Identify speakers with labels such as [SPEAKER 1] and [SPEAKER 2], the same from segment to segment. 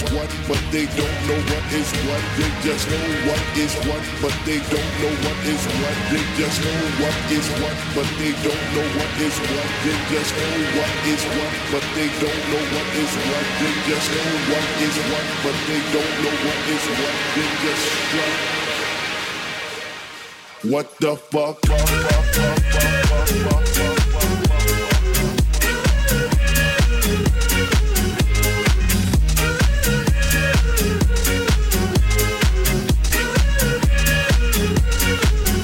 [SPEAKER 1] is what, but they don't know what is what. They just know what is what, but they don't know what is what. They just know what is what, but they don't know what is what. They just know what is what, but they don't know what is what. They just know what is what, but they don't know what is what. They just what. What the fuck?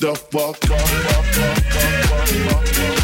[SPEAKER 1] the fuck up.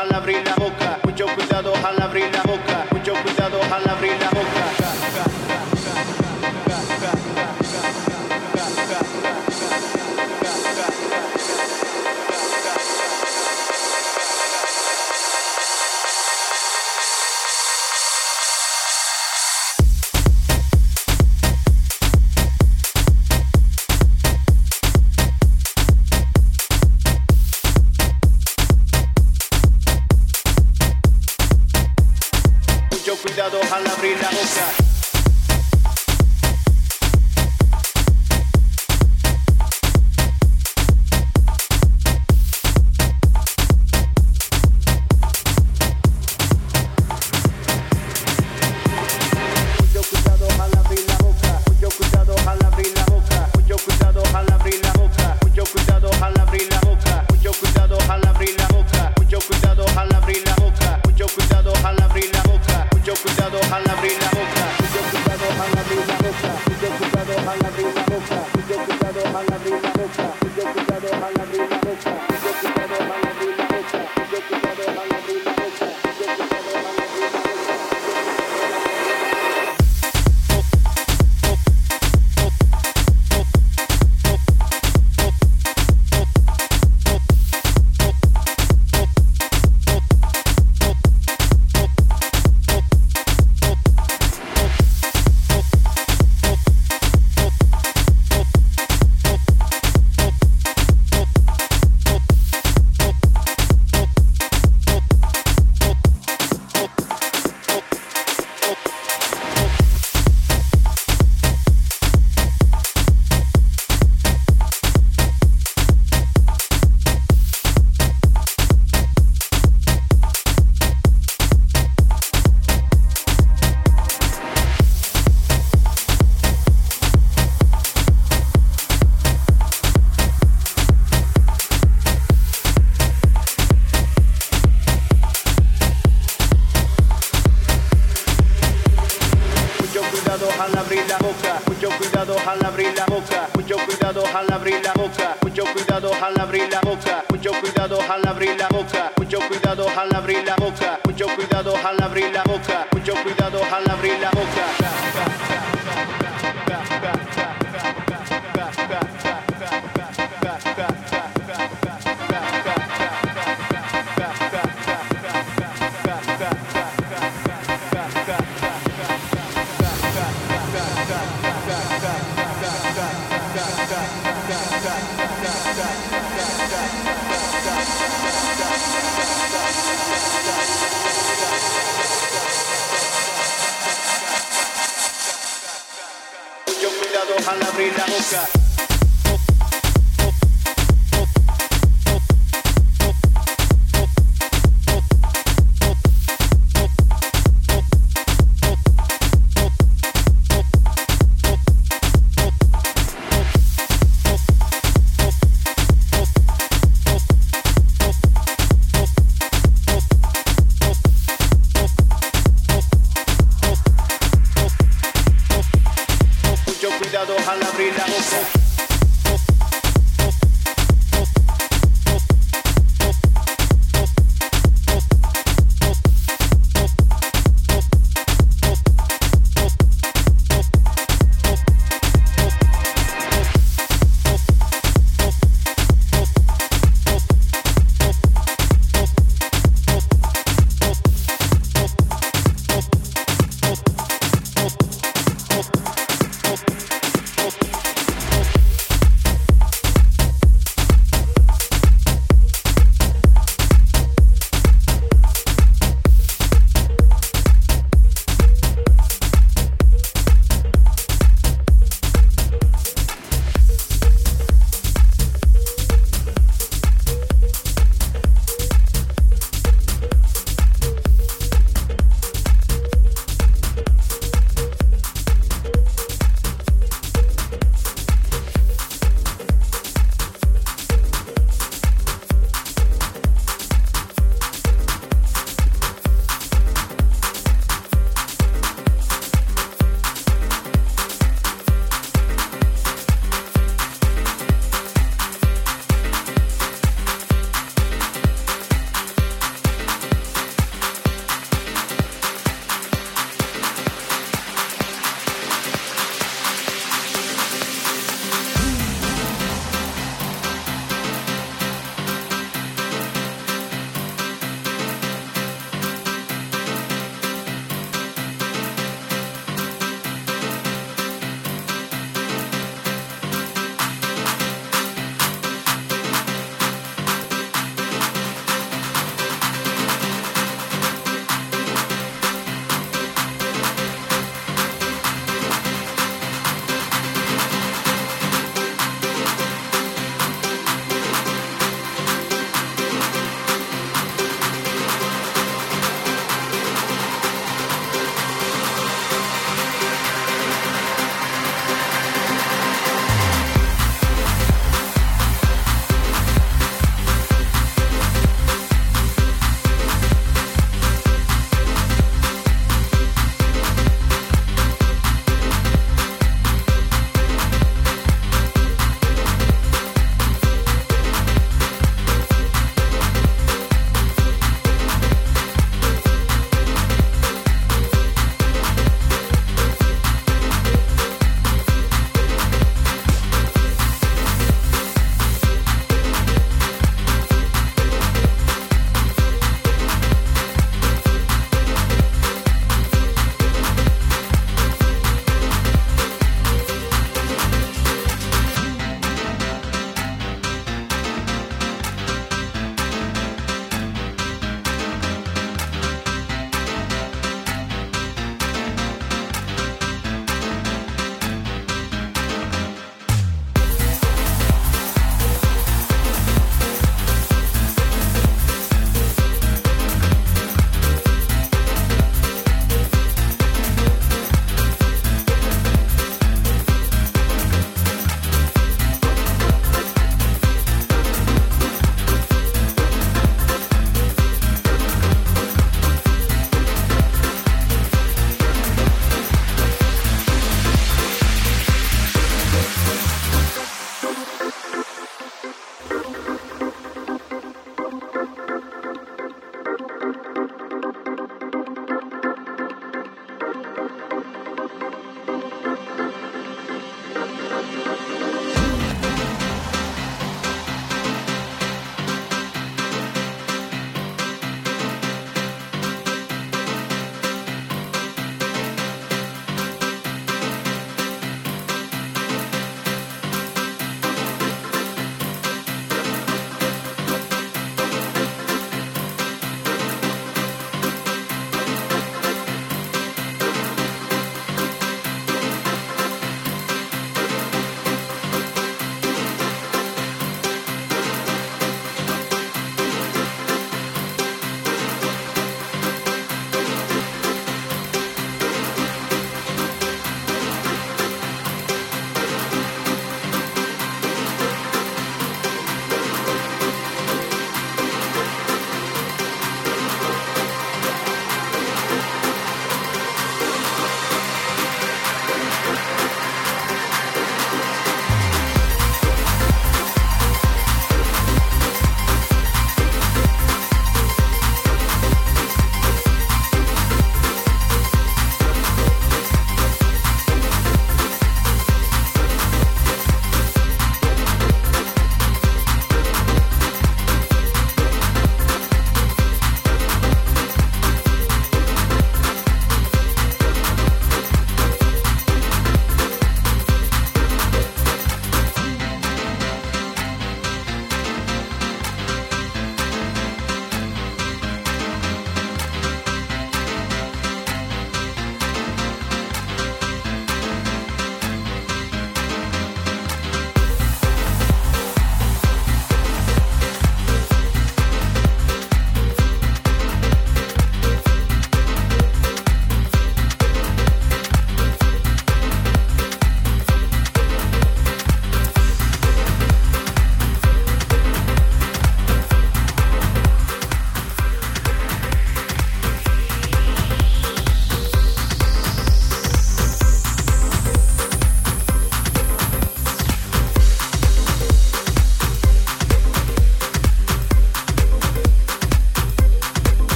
[SPEAKER 2] al abrir la boca, mucho cuidado al abrir la boca, mucho cuidado.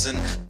[SPEAKER 3] listen